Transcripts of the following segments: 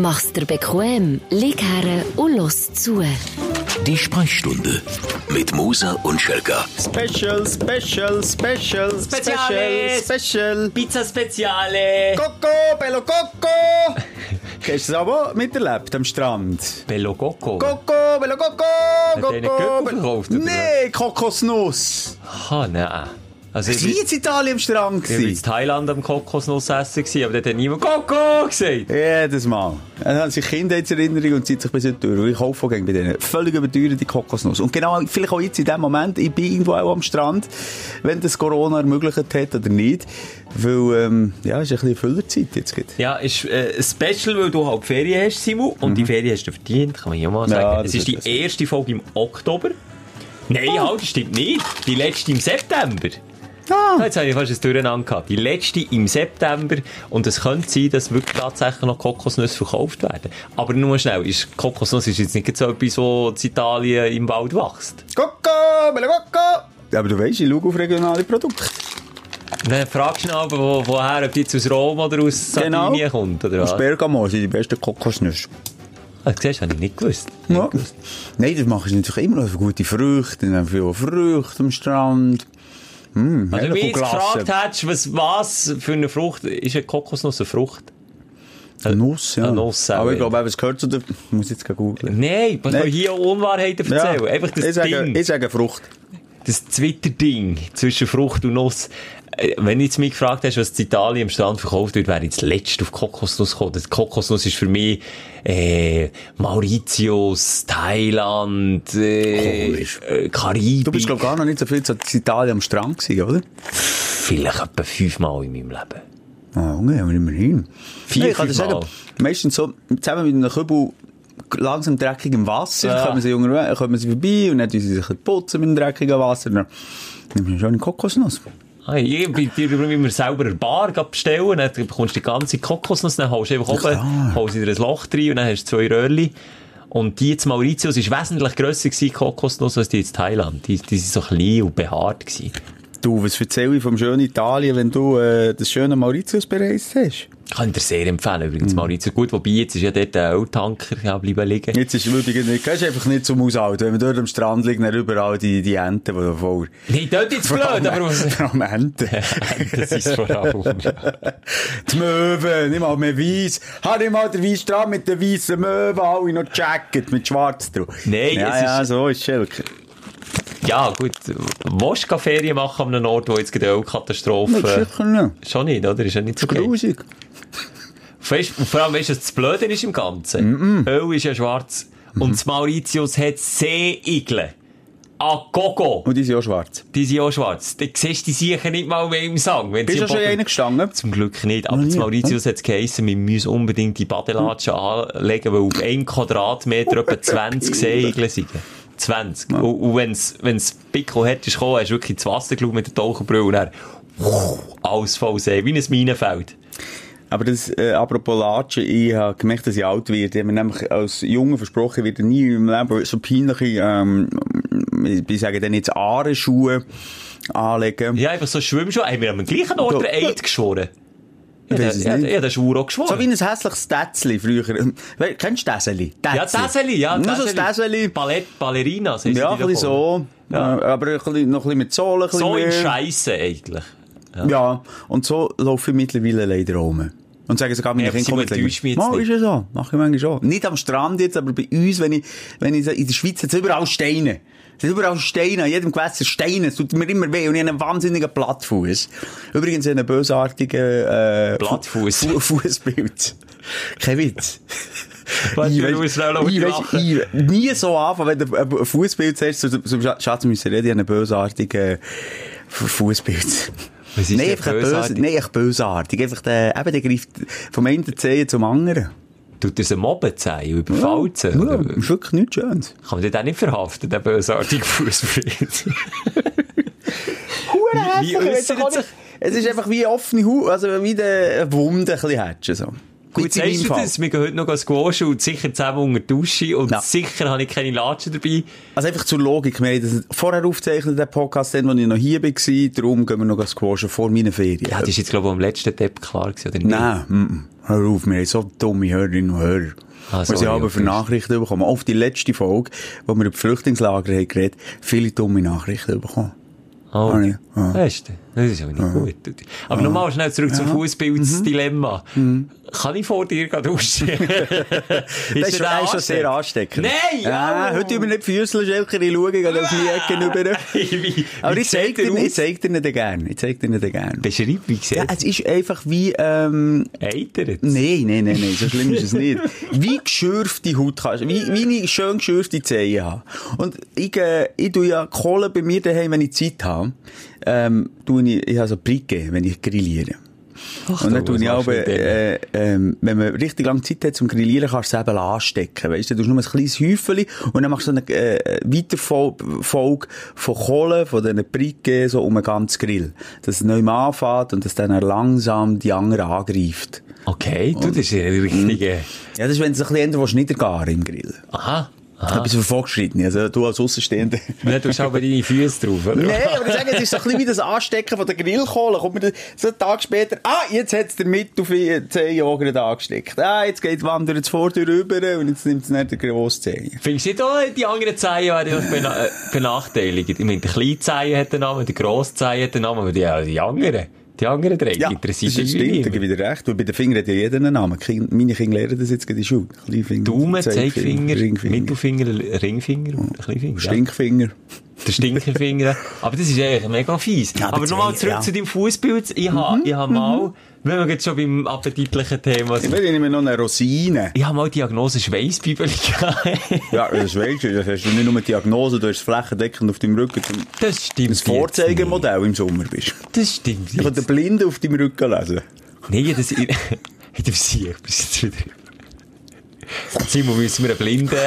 Mach's dir bequem, lieg her und los zu. Die Sprechstunde mit Musa und Schelga. Special, Special, Special. Special, Special. Pizza Speziale. Coco, Bello Coco. Hast du das aber miterlebt am Strand? Bello Coco. Coco, Bello Coco, Hat Coco. Coco Bello- verkauft, oder Nee, Kokosnuss. Ah, nein. Also, ich war jetzt Italien am Strand. war in. Thailand am Kokosnuss essen, aber dort hat niemand Coco gesagt. Jedes Mal. Er hat sich Kindheitserinnerung und zieht sich bis heute durch. Ich kaufe bei denen. Völlig überteuerte Kokosnuss. Und genau, vielleicht auch jetzt in dem Moment, ich bin irgendwo auch am Strand, wenn das Corona ermöglicht hat oder nicht. Weil, ähm, ja, es ist ein bisschen Füllerzeit jetzt. gerade. Ja, ist äh, ein Special, weil du halt Ferien hast, Simon. Und die Ferien hast du verdient, kann man ja mal Ja, sagen. das es ist die das. erste Folge im Oktober. Nein, halt, das stimmt nicht. Die letzte im September. Ah. Jetzt habe ich fast ein Durcheinander gehabt. Die letzte im September. Und es könnte sein, dass wirklich tatsächlich noch Kokosnüsse verkauft werden. Aber nur schnell, ist, Kokosnuss ist jetzt nicht so etwas, wo in Italien im Wald wächst. Coco, Bello Coco. Ja, aber du weißt, ich schaue auf regionale Produkte. Dann fragst du noch, wo, woher, ob die jetzt aus Rom oder aus Sardinien kommt, oder Aus was? Bergamo sind die besten Kokosnüsse. Ah, siehst du, habe ich nicht gewusst. Ja. Nein, das machen sie natürlich immer noch für gute Früchte. Dann haben viele Früchte am Strand. Hm, Also, wenn du Glasse. gefragt hättest, was, was für eine Frucht, ist eine Kokosnuss eine Frucht? Eine Nuss, ja. Eine Nuss, Aber ich glaube, es gehört zu der... Ich muss jetzt googeln. Nein, was Nein. wir hier Unwahrheiten erzählen. Einfach das ich sage, Ding, ich sage Frucht. das Twitter-Ding zwischen Frucht und Nuss. Äh, Wenn du jetzt mich gefragt hast, was in Italien am Strand verkauft wird, wäre ich das letzte auf Kokosnuss gekommen. Das Kokosnuss ist für mich, äh, Mauritius, Thailand, äh, Komisch. äh, Karibik. Du bist, glaube gar noch nicht so viel zu Italien am Strand gewesen, oder? vielleicht etwa fünfmal in meinem Leben. Ah, okay, aber immerhin. Vier, Nein, ich kann dir sagen, meistens so, zusammen mit einem Kübel langsam dreckig im Wasser, Ja. kommen sie, junge, kommen sie vorbei und dann tun sie sich putzen mit dem dreckigen Wasser. Dann nimmst du schon eine Kokosnuss. Ah, ich bei dir immer selber eine Bar bestellen, dann bekommst du die ganze Kokosnuss, dann holst du einfach oben, holst dir ein Loch rein und dann hast du zwei Röhrchen. Und die zu Mauritius war wesentlich grösser gewesen, Kokosnuss, als die in Thailand. Die, die sind so klein und behaart gewesen. Du, was erzähle ich vom schönen Italien, wenn du äh, das schöne Mauritius bereist hast? Kann ich dir sehr empfehlen, übrigens, Mauritius. Gut, wobei jetzt ist ja dort ein Öltanker ja, bleiben liegen. Jetzt ist wirklich nicht, gehst einfach nicht zum Aushalten. Wenn man dort am Strand liegt, dann überall die, die Enten, die da voll... Nein, dort jetzt blöd, aber was... Vor allem Enten. das ist vor allem. Die Möwen, nicht mal mehr weiss. Habe ich mal den weißen Strand mit den weißen Möwen, alle noch Jacket mit schwarz drauf. Nein, ja, es ja, ist- so ist Schelke. Ja, gut. Willst du Ferien machen an einem Ort, wo jetzt gerade eine Nein, Ölkatastrophe... sicher nicht. Schon nicht, oder? Ist ja nicht so geil. Grusig. Weißt, vor allem, weißt du, was das Blöde ist im Ganzen? Öl ist ja schwarz. Mhm. Und das Mauritius hat Seeigeln. Ah, Gogo. Und die sind auch schwarz. Die sind auch schwarz. Du siehst die sicher nicht mal mehr im Sang. Wenn Bist du schon einen gestanden? Zum Glück nicht. Aber Noch das. Mauritius hat es geheissen, wir müssen unbedingt die Badelatschen anlegen, weil auf einem Quadratmeter etwa 20 Seeigeln sind. 20. Und, und wenn's, wenn's Pickel hat, ist gekommen, hast du wirklich ins Wasser geschaut mit der Taucherbrille und dann, alles voll See, wie ein Minenfeld. Aber das, äh, apropos Latschen, ich habe gemerkt, dass ich alt werde. Ich habe mir nämlich als Junge versprochen, ich werde nie in meinem Leben so peinliche, ähm, ich sage dann jetzt Aarenschuhe anlegen. Ja, einfach so Schwimmschuhe. Haben wir am gleichen Ort den Eid geschworen? Ja, ja, nicht. ja, der Schwur auch geschworen. So wie ein hässliches Tätzli früher. Kennst du Täseli? ja, Täseli, ja. Nur so ein Täseli. Ballett, Ballerinas. heisst Ja, ein bisschen so. Ja. Äh, aber noch ein bisschen mit Sohle. ein bisschen So in mehr. Scheisse eigentlich. Ja. und so laufe ich mittlerweile leider rum. Und sagen sogar meine Ja, Kinder, komm, jetzt Mal, ist ja so. Mach ich manchmal schon. Nicht am Strand jetzt, aber bei uns, wenn ich, wenn ich so, in der Schweiz es überall Steine. Es sind überall Steine, an jedem Gewässer Steine. Es tut mir immer weh und ich habe einen wahnsinnigen Plattfuß. Übrigens einen bösartigen, äh, Plattfuß? Fu- Fußbild. Kein Witz. Weißt du, Ich noch ich lachen. ich- Nie so anfangen, wenn du ein Fußbild siehst, so, so, Schatz, wir müssen reden, ich habe einen bösartigen Fußbild. Was ist Nein, denn einfach ein bösartig? böse, nein, echt bösartig. Einfach der, eben, der greift vom einen Zehen zum anderen. Tut das ein Mobben sein überfällt sie? Ja, Oder ist wirklich nichts Schönes. Kann man den auch nicht verhaften, den bösartigen Fußbild? Hure wie hässlich, äussert doch auch sich-. Es ist einfach wie offene Haut, also wie eine Wunde ein bisschen hättest, so. Gut, sagst du das? Wir gehen heute noch squashen und sicher zusammen unter die Dusche und Ja. sicher habe ich keine Latschen dabei. Also einfach zur Logik. Wir haben das vorher aufgezeichnet, den Podcast, als ich noch hier war. Darum gehen wir noch squashen vor meinen Ferien. Ja, das ist jetzt, glaube ich, am letzten Depp klar gewesen, oder nicht? Nein, mm, mm. Hör auf, wir haben so dumme Hörerinnen und Hörer. Ah, Was ich sorry, aber für. Nachrichten bekommen. Auf die letzte Folge, wo wir über Flüchtlingslager haben geredet, viele dumme Nachrichten bekommen. Oh, Ah, ja. Du, das ist auch nicht gut. Aber nochmal schnell zurück zum Fußbildsdilemma. Kann ich vor dir gehen duschen? Das ist, ist schon sehr ansteckend? Nein, Ja, ja. heute über nicht Füßle, Schelker, ich schaue gerade auf die Ecke rüber. Wie- Aber ich zeig sieht er dir, ich zeig dir nicht gerne. Ich zeig dir nicht gerne. Beschreib, wie Ja, sieht es ist einfach wie, ähm, Eitert. Nein, nein, nein, nein, so schlimm ist es nicht. Wie geschürfte Haut kannst wie, wie ich schön geschürfte Zehen habe. Und ich, äh, ich tue ja Kohle bei mir daheim, wenn ich Zeit habe, ähm, tue ich, ich habe so Bricke, wenn ich grilliere. und dann tue ich mit denen? äh, ähm, wenn man richtig lange Zeit hat zum Grillieren, kannst du es eben anstecken, weißt du? Du tust nur ein kleines Häufchen und dann machst du so eine, äh, Weiterfolge von Kohle, von diesen Bricke, so um einen ganzen Grill. Dass es neu anfängt und dass dann langsam die anderen angreift. Okay, du, das ist eine richtige... Ja, das ist, wenn es ein bisschen ändern willst, niedergaren im Grill. Aha. Etwas für Vorgeschrittene. Also, du als Außenstehender. Tust du aber deine Füße drauf, oder? Nein, aber ich sage, es ist so ein bisschen wie das Anstecken von der Grillkohle. Kommt dann so einen Tag später, ah, jetzt hat es der mit auf die Jahre gerade angesteckt. Ah, jetzt geht wandert es vor dir rüber und jetzt nimmt es nicht der grosse Zehen. Findest du nicht auch, die anderen Zehen werden bena äh, benachteiligt? Ich meine, der kleine Zehen hat einen Namen, der grosse Zehen hat einen Namen, aber die, die anderen, die anderen drei Ja, das interessieren ist, mich stimmt, da gebe ich dir recht. Weil bei den Fingern hat ja jeder einen Namen. Kind- Meine Kinder lernen das jetzt in der Schule. Kleinfinger, Daumen, Zeigefinger, Ringfinger, Mittelfinger, Ringfinger und Kleinfinger. ja. Stinkfinger. Der Stinkerfinger. Aber das ist eigentlich mega fies. Ja, aber nochmal zurück ja. zu deinem Fußbild. Ich habe hab mal, wenn wir jetzt schon beim appetitlichen Thema Ich sind, will nehme noch eine Rosine. ich habe mal Diagnose Schweissbibel gehabt. Ja, das weißt du, das hast du nicht nur Diagnose, du hast flächendeckend auf deinem Rücken. Das stimmt. Das Vorzeigemodell im Sommer bist. Das stimmt. Ich kann den Blinden auf deinem Rücken lesen. Nein, das ich, ich darf sie, ich bin jetzt wieder. Simon, müssen wir einen Blinden,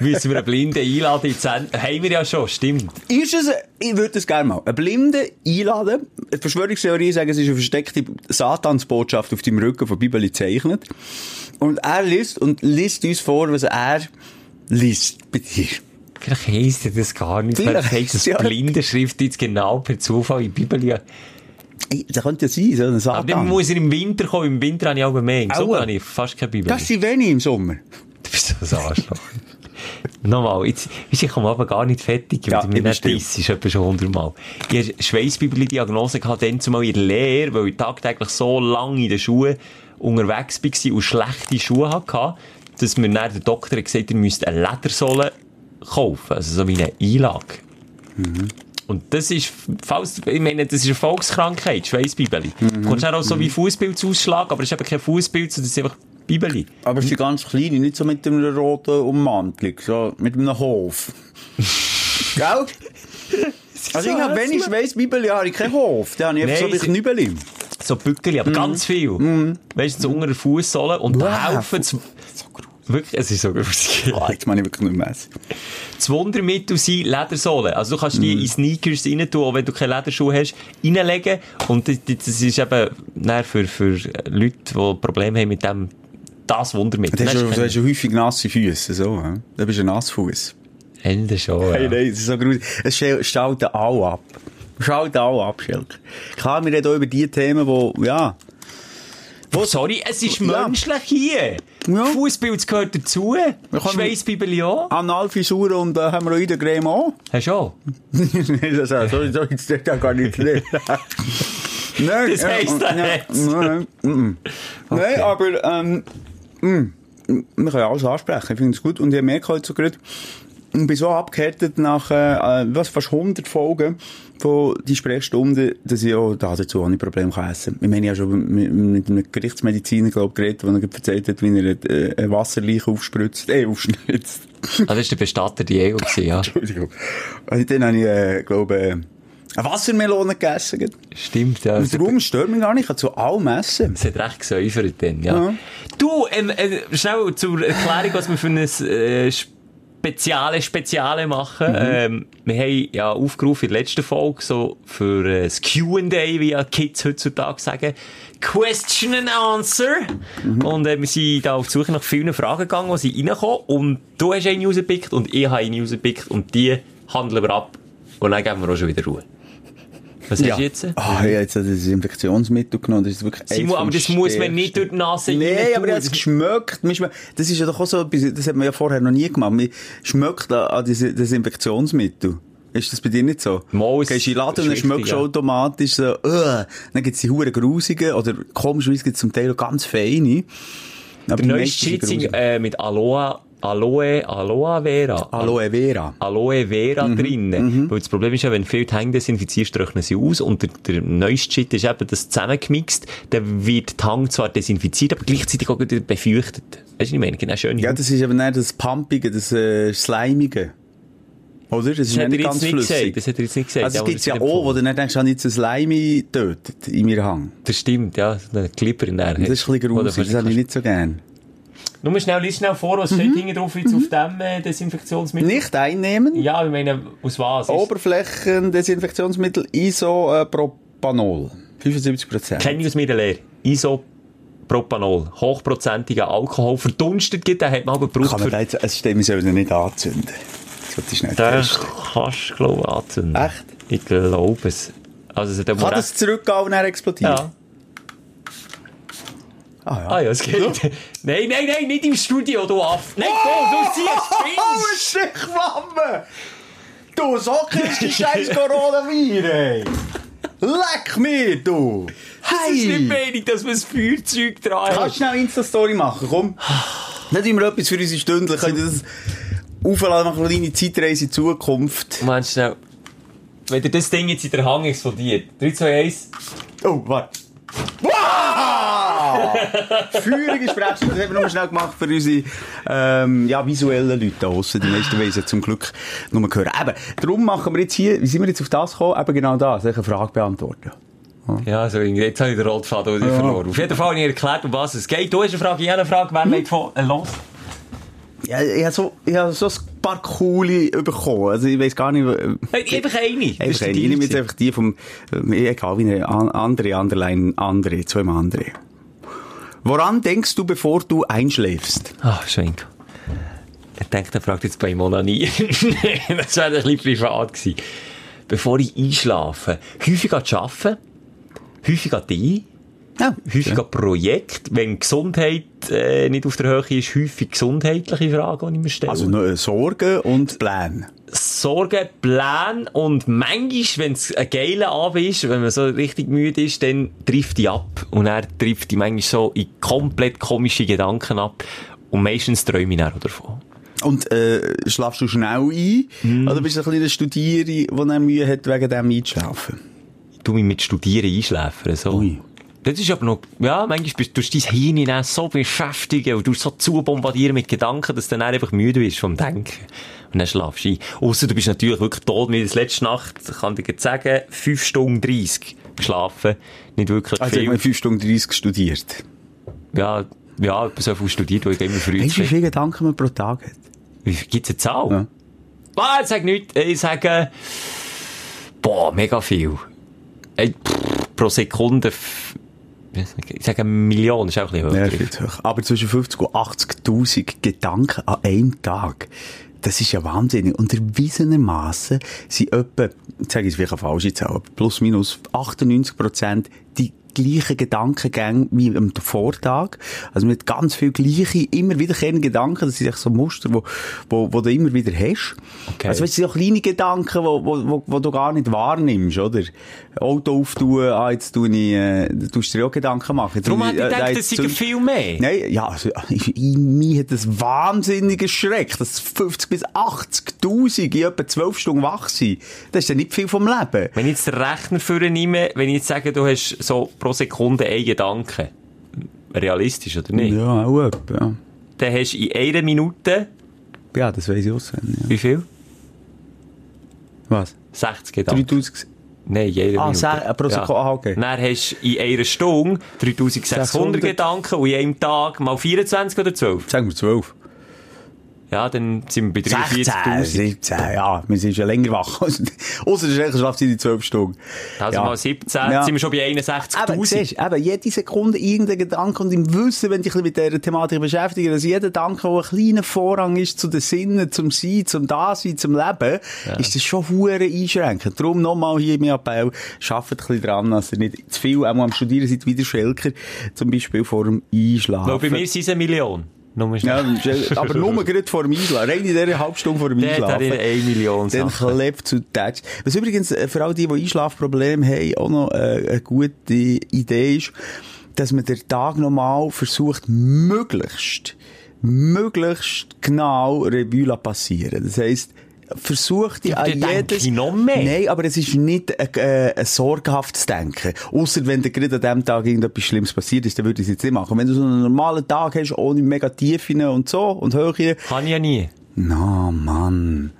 müssen wir einen Blinden einladen ins Send Haben wir ja schon, stimmt. Ist es, ich würde das gerne mal, einen Blinden einladen. Die Verschwörungstheorie sagen, es ist eine versteckte Satansbotschaft auf deinem Rücken von Bibeli gezeichnet. Und er liest und liest uns vor, was er liest bei dir. Vielleicht heisst das gar nicht. Vielleicht heisst das ja. Blindenschrift jetzt genau per Zufall in Bibel. Ja. Das könnte ja sein, so ein Aber Satan. dann muss er im Winter kommen. Im Winter habe ich auch mehr. Im Sommer habe ich fast keine Bibel. Das sind wenig im Sommer. Du bist so ein Arschloch. Nochmal, jetzt, ich komme aber gar nicht fertig, Ja, weil mich bin nicht disst, ist etwa schon hundertmal. Ich hatte Schweissbibeli-Diagnose gehabt, dann zumal in der Lehre, weil ich tagtäglich so lange in den Schuhen unterwegs war und schlechte Schuhe hatte, dass mir dann der Doktor hat gesagt, ihr müsst eine Ledersohle kaufen, also so wie eine Einlage. Und das ist, falls, ich meine, das ist eine Volkskrankheit, Schweissbibeli. Du kommst auch so wie Fußbildsausschlag, aber es ist eben kein Fußbild, sondern es ist einfach Bibeli. Aber es sind ganz kleine, nicht so mit einem roten Ummantelung, so mit einem Hof. Gell? Also ich habe, wenn ich weiss, Bibeli habe ich keinen Hof. Dann habe ich einfach so wie Knübeli. So Bückeli, aber ganz viel. Weißt du, so unter der Fußsohle und wow. helfen zu, wirklich, es ist so gruselig. Oh, jetzt meine ich wirklich nicht mehr. Das Wundermittel sind Ledersohlen. Also du kannst die in Sneakers rein tun, auch wenn du keine Lederschuhe hast, reinlegen. Und das, das ist eben für, für Leute, die Probleme haben mit dem, das Wundermittel. Du hast, du hast ja häufig nasse Füße, so, hä? Du bist ein Nassfuß. Ende schon, Hey, ja. nein, das ist so gruselig. Es schal- schalten alle ab. Schalten alle ab, Schelker. Klar, wir reden auch über die Themen, wo, ja, Oh, sorry, es ist Ja. menschlich hier. Ja. Fußbild gehört dazu. Schweissbibel ja. Analfisur und äh, Hämorrhoidencreme auch. Hast du auch? Nein, das heißt, sorry, sorry, das steht ja gar nicht drin. Nein, Das heisst ja, das jetzt. Nein, mm, mm. nein, aber ähm, mm, wir können alles ansprechen. Ich finde es gut. Und ich merke halt so gerade, ich bin so abgehärtet nach äh, äh, was, fast 100 Folgen von die Sprechstunde, dass ich auch da dazu ohne Problem kann essen kann. Ich meine, ich habe schon mit, mit einem Gerichtsmediziner glaub, geredet, der erzählt hat, wie er äh, eine Wasserleiche aufspritzt, äh, aufschnitzt. Ah, das war der Bestatter, die EU, gewesen, ja. Entschuldigung. Also, dann habe ich, äh, glaube äh, eine Wassermelone gegessen. Stimmt, ja. Und darum stört mich gar nicht, ich kann zu allem essen. Es hat recht gesäufert dann, ja. Ja. Du, ähm, äh, schnell zur Erklärung, was wir für ein äh, Speziale, Speziale machen. Ähm, wir haben ja aufgerufen in der letzten Folge so für äh, das Q&A, wie ja Kids heutzutage sagen, Question and Answer. Und äh, wir sind da auf die Suche nach vielen Fragen gegangen, die sind reinkommen. Und du hast eine rausgepickt und ich habe eine rausgepickt und die handeln wir ab. Und dann geben wir auch schon wieder Ruhe. Was hast du jetzt? Ah, ja, jetzt hat das Infektionsmittel genommen. Das ist wirklich Simon, aber das muss man nicht stärksten. durch die Nase Nein, aber er hat es geschmeckt. Das ist ja doch auch so das hat man ja vorher noch nie gemacht. Man schmeckt an, an das Infektionsmittel. Ist das bei dir nicht so? Mal, es Gehst in den Laden und dann schmeckst du ja. automatisch so, uh, dann gibt's die hure grusigen, oder komischerweise gibt's zum Teil auch ganz feine. Aber Der neueste Shit äh, mit Aloe, Aloe, Aloe Vera. Aloe Vera. Aloe Vera Mhm. drinnen. Weil das Problem ist ja, wenn viel die Hänge desinfizierst, trocknen sie aus. Und der, der neueste Shit ist eben das zusammengemixt. Dann wird die Hang zwar desinfiziert, aber gleichzeitig auch wieder befeuchtet. Weißt du, ich meine? Genau, schön. Ja, das ist aber nicht das Pumpige, das äh, Slimige. Oder? Das ist das er nicht ganz nicht flüssig. gesagt. Das hat er jetzt nicht gesagt. Also, es das ja auch, wo du dann denkst, habe ich jetzt ein Slimy tötet in mir Hang. Das stimmt, ja. Ein Clipper in der Das ist ein bisschen grusig, das habe ich nicht so gern. Nur schnell, lies schnell vor, was Mhm. steht hinten drauf jetzt auf dem äh, Desinfektionsmittel? Nicht einnehmen. Ja, ich meine, aus was? Ist- Oberflächendesinfektionsmittel Isopropanol. 75%. Kenne ich aus meiner Lehre. Isopropanol. Hochprozentiger Alkohol. Verdunstet geht, den hat man aber gebraucht Kann man da jetzt, es steht, wir sollen nicht anzünden. Das ich schnell Den kannst du, glaube ich, anzünden. Echt? Ich glaube es. Also, der Kann das zurückgehen und dann explodieren? Ja. Ah ja. Ah ja, es geht. nein, nein, nein, nicht im Studio, du Aff. Nein, go, du ziehst Oh, Stichflamme! Du, so kriegst du scheiß Coronavirus, ey! Leck mir, du! Es ist nicht Hey! wenig, dass man das Feuerzeug dran Kannst hat. du schnell Insta-Story machen, komm. Dann tun wir etwas für unsere Stunden. Können wir das aufladen, machen wir eine kleine Zeitreise in Zukunft. Meinst schnell. Wenn dir das Ding jetzt in der Hang explodiert. 3, 2, 1. Oh, warte. Feurige Sprechstunde, das haben wir nur schnell gemacht für unsere ähm, ja, visuellen Leute da draussen. Die meisten sie zum Glück nur hören. Eben, darum machen wir jetzt hier, wie sind wir jetzt auf das gekommen? Eben genau das, eine Frage beantworten. Ja, so, jetzt habe ich den Rotfaden wieder verloren. Auf jeden Fall habe ich erklärt, um was es geht. Du hast eine Frage, ich habe eine Frage. Wer legt von äh, los? Ja, ich habe so, ich habe so ein paar coole bekommen. Also ich weiß gar nicht... äh, Hey, einfach eine. Einfach eine. Ich nehme jetzt einfach die vom, äh, egal, wie eine an- andere, Anderlein, andere, zweimal andere. Woran denkst du, bevor du einschläfst? Ach, Schwenk. Ich denke, der fragt jetzt bei Mona nie. das wäre ein bisschen privat gewesen. Bevor ich einschlafe, häufig an arbeiten, häufig an die, Ja. häufig an Projekt. Wenn Gesundheit äh, nicht auf der Höhe ist, häufig gesundheitliche Fragen, die ich mir stelle. Also Sorgen und Pläne. Sorgen, Pläne und manchmal, wenn es ein geiler Abend ist, wenn man so richtig müde ist, dann trifft die ab. Und er trifft die manchmal so in komplett komische Gedanken ab. Und meistens träume ich dann davon. Und äh, schlafst du schnell ein? Mhm. Oder bist du ein kleiner Studierer, der Mühe hat, wegen dem einzuschlafen? du mich mit Studieren einschläfern, so. Ui. Das ist aber noch, ja, manchmal bist du dein Hirn dann so beschäftigen und du so zu bombardieren mit Gedanken, dass du dann einfach müde bist vom Denken. Und dann schlafst du ein. Ausser du bist natürlich wirklich tot, wie das letzte Nacht, kann ich dir sagen, 5 Stunden 30 geschlafen. Nicht wirklich Also ich viel. habe 5 Stunden 30 studiert. Ja, ja, so viel studiert, weil ich immer früh Weißt du, wie viele Gedanken man pro Tag hat? Wie viel gibt's eine Zahl? Ja. Ah, ich sag nichts. Ich sage, boah, mega viel. Ey, pff, pro Sekunde, ich sage eine Million, ist auch ein bisschen Ja, zu hoch. Aber zwischen 50 und 80.000 Gedanken an einem Tag. Das ist ja wahnsinnig. Und erwiesenermaßen sind etwa, jetzt sage ich es vielleicht eine falsche Zahl, plus minus 98 Prozent die gleichen Gedankengänge wie am Vortag. Also mit ganz viel gleiche, immer wiederkehrende Gedanken. Das sind echt so Muster, wo, wo, wo du immer wieder hast. Okay. Also weißt du, so kleine Gedanken, wo, wo, wo, du gar nicht wahrnimmst, oder? Auto auftun, ah, jetzt tue ich, äh, du tust dir auch Gedanken machen. Darum hätte ich äh, gedacht, äh, das zünd- viel mehr. Nein, ja, also, ich, ich, mir hat das wahnsinnigen Schreck, dass 50 bis 80.000 in etwa 12 Stunden wach sind. Das ist ja nicht viel vom Leben. Wenn ich jetzt den Rechner für nehme, wenn ich jetzt sage, du hast so pro Sekunde einen Gedanken, realistisch oder nicht, Ja, auch etwa, ja. dann hast du in einer Minute, Ja, das weiss ich auswendig, ja. wie viel? Was? 60 Gedanken. 3000? Nein, in einer Ah, Minute. sech- pro Sekunde, ah, okay. Dann hast du in einer Stunde 3600 600. Gedanken und in einem Tag mal 24 oder 12. Sagen wir 12. Ja, dann sind wir bei 16, 43'000. 17, ja, wir sind schon länger wach. Ausser der Schlechter schlaft in 12 Stunden. Also Ja. mal 17, Ja. sind wir schon bei Aber 61'000. siehst, eben, jede Sekunde irgendein Gedanke und im Wissen, wenn dich mit dieser Thematik beschäftigst, dass jeder Gedanke, der ein kleiner Vorrang ist zu den Sinnen, zum Sein, zum Dasein, zum Leben, ist das schon hure einschränkend. Darum nochmal hier mein Appell, schafft ein bisschen dran, dass ihr nicht zu viel, auch am Studieren seid, wie der Schelker, zum Beispiel vor dem Einschlafen. Weil bei mir sind es eine Million. Nur ja, schnell. aber nur gerade vor dem Einschlafen. Rein in dieser halben Stunde vor dem Einschlafen. er eine Million Dann klebt zu Touch. Was übrigens äh, für all die, die Einschlafprobleme haben, auch noch äh, eine gute Idee ist, dass man den Tag nochmal versucht, möglichst, möglichst genau Revue zu passieren. Das heisst, versucht Ja, an jedes... ich noch mehr. Nein, aber es ist nicht ein, äh, ein sorghaftes Denken. Ausser wenn dir gerade an dem Tag irgendetwas Schlimmes passiert ist, dann würde ich es jetzt nicht machen. Wenn du so einen normalen Tag hast, ohne mega Tiefen und so, und Höhe, Kann ich ja nie. na, Mann.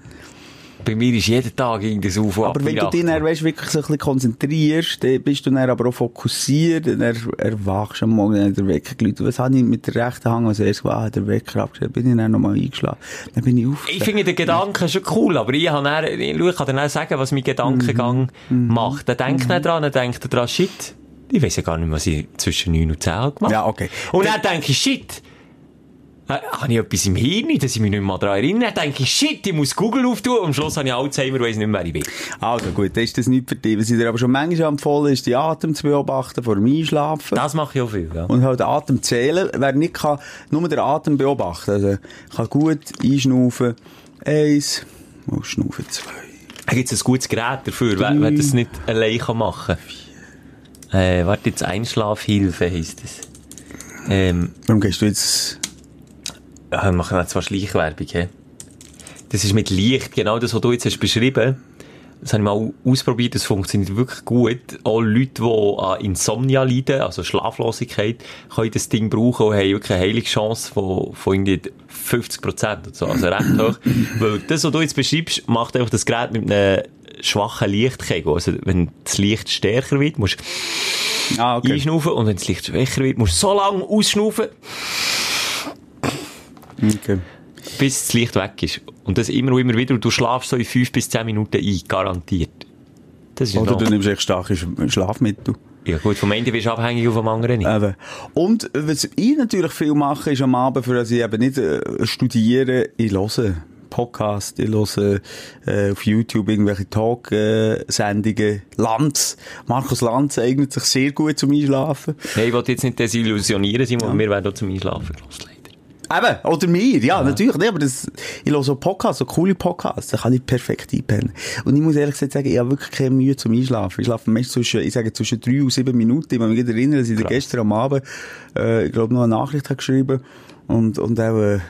Bei mir ist jeden Tag Auf und Aber wenn du dich dann, weißt, wirklich so ein bisschen konzentrierst, dann bist du dann aber auch fokussiert, dann er, erwachst du am Morgen, dann hat der Wecker geläutet. Was habe ich mit der rechten Hand als erstes gemacht? Ah, der Wecker abgestellt, bin ich dann nochmal eingeschlafen. Dann bin ich auf. Ich finde den Gedanken schon cool, aber ich, habe dann, ich kann dir dann sagen, was mein Gedankengang Mhm. macht. Dann denkt er dran, dann denkt er dran, shit, ich weiß ja gar nicht, was ich zwischen 9 und 10 habe gemacht. Ja, okay. Und dann denke ich, shit, äh, habe ich etwas im Hirn, dass ich mich nicht mehr daran erinnere? Dann denke ich, shit, ich muss Google auftun und am Schluss habe ich Alzheimer weiss nicht mehr, wer ich bin. Also gut, dann ist das nicht für dich. Was ich dir aber schon manchmal empfohlen ist, die Atem zu beobachten vor dem Einschlafen. Das mache ich auch viel, ja. Und halt den Atem zählen. Wer nicht kann, nur den Atem beobachten. Also, kann gut einschnaufen. Eins. Und schnaufen zwei. Da gibt es ein gutes Gerät dafür, wer, wer das nicht allein kann machen kann. Äh, warte, jetzt Einschlafhilfe heisst es. Ähm, Warum gehst du jetzt, wir machen jetzt zwar Schleichwerbung, he? Das ist mit Licht, genau das, was du jetzt hast beschrieben. Das habe ich mal ausprobiert, das funktioniert wirklich gut. Auch Leute, die an Insomnia leiden, also Schlaflosigkeit, können das Ding brauchen und haben wirklich eine heilige Chance von, von irgendwie 50% oder so, also recht hoch. Weil das, was du jetzt beschreibst, macht einfach das Gerät mit einem schwachen Lichtkegel. Also, wenn das Licht stärker wird, musst du ah, okay. einschnaufen und wenn das Licht schwächer wird, musst du so lange ausschnaufen, okay. bis das Licht weg ist. Und das immer und immer wieder. Und du schlafst so in fünf bis zehn Minuten ein, garantiert. Das ist Oder noch... du nimmst echt starke Sch- Schlafmittel. Ja gut, vom einen wirst du abhängig und vom anderen nicht. Eben. Und was ich natürlich viel mache, ist am Abend, für dass ich eben nicht äh, studiere, ich höre Podcast, ich höre äh, auf YouTube irgendwelche Talk-Sendungen. Lanz, Markus Lanz eignet sich sehr gut zum Einschlafen. Nein, ich wollte jetzt nicht desillusionieren, Simon, aber wir werden auch zum Einschlafen gelassen. Eben, oder mir, ja, natürlich, nee, aber das, ich höre so Podcasts, so coole Podcasts, da kann ich perfekt einpennen. Und ich muss ehrlich gesagt sagen, ich habe wirklich keine Mühe zum Einschlafen. Ich schlafe meist zwischen, ich sage zwischen drei und sieben Minuten. Ich kann mich erinnern, dass ich dir gestern am Abend, äh, ich glaube, noch eine Nachricht habe geschrieben und, und auch, äh,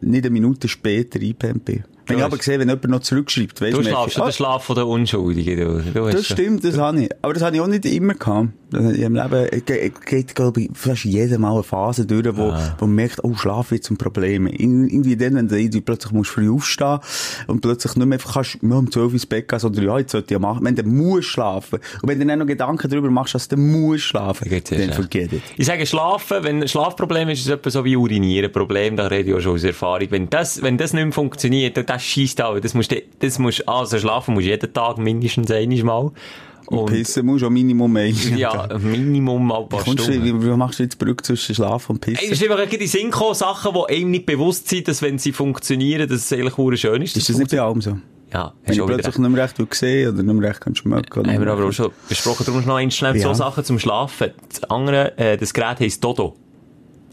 nicht eine Minute später eingepennt bin. Wenn ich aber gesehen, wenn jemand noch zurückschreibt, weißt Du merke schlafst ich, ah, den Schlaf von der Unschuldigen. Du. Du das stimmt, das habe ich. Aber das habe ich auch nicht immer gehabt. Das- Im Leben ge- geht, glaube ich, fast jedes Mal eine Phase durch, wo, wo man merkt, oh, Schlaf wird zum Problem. Ir- Irgendwie dann, wenn du irgendwie plötzlich musst früh aufstehen und plötzlich nicht mehr einfach kannst, ja, um 12 Uhr ins Bett gehen, sondern ja, jetzt sollte ich ja machen. Wenn du musst schlafen. Und wenn du dann noch Gedanken darüber machst, dass du musst schlafen, Dann dann forget it. Ich sage Schlafen, wenn ein Schlafproblem ist, ist es etwa so wie Urinieren. Problem, da rede ich auch schon aus Erfahrung. Wenn das, wenn das nicht mehr funktioniert, dann das schießt auch. Das musst das musst, also schlafen musst jeden Tag mindestens einmal. Und, Pissen musst du auch Minimum ein. ja, Minimum mal paar Stunden. wie, machst du jetzt die Brücke zwischen Schlafen und Ey, es Pissen? ist einfach Sinn gekommen, Sachen, die einem nicht bewusst sind, dass wenn sie funktionieren, dass es eigentlich hure schön ist. Ist das nicht bei allem so? Ja, Wenn hast ich du plötzlich nicht mehr recht will sehen oder nicht mehr recht kann schmecken. Haben wir aber auch schon besprochen. Darum noch eins schnell Ja. zwei Sachen zum Schlafen. Das andere, äh, das Gerät heisst Dodo.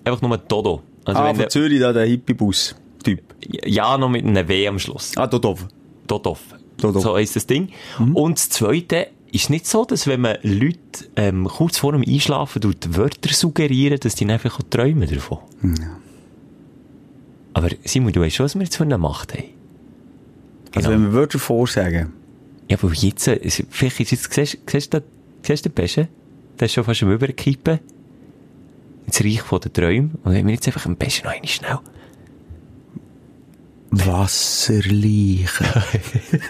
Einfach nur Dodo. Also Ah, wenn von der, Zürich, da, der Hippie-Bus-Typ. ja, noch mit einem W am Schluss. Ah, Dodov. Dodov. Dodov. So heisst das Ding. Und das Zweite ist nicht so, dass wenn man Leute ähm, kurz vor dem Einschlafen tut, Wörter suggerieren, dass die einfach träumen davon. Aber Simon, du weißt schon, was wir jetzt für eine Macht haben. Also, Genau. wenn wir Wörter vorsagen. Ja, aber jetzt, äh, vielleicht ist jetzt, siehst, siehst du, siehst du den Besten? Der ist schon fast am Überkippen. Ins Reich von den Träumen. Und wenn wir jetzt einfach am besten noch einmal schnell. Wasserleichen.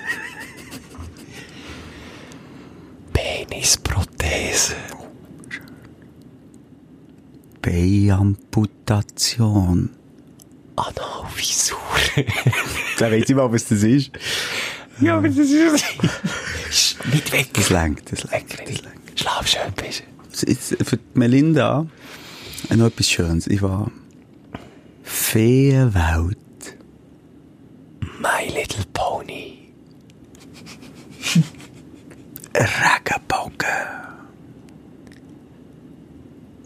Penisprothese. Beinamputation. Analvisur. Jetzt weiss ich mal, was das ist. ja, aber das ist... Nicht weg. Das lenkt, das lenkt, das lenkt. Schlaf schön, bitte. Jetzt für Melinda äh, noch etwas Schönes. Ich war Feenwelt. My Little Pony. Regenbogen.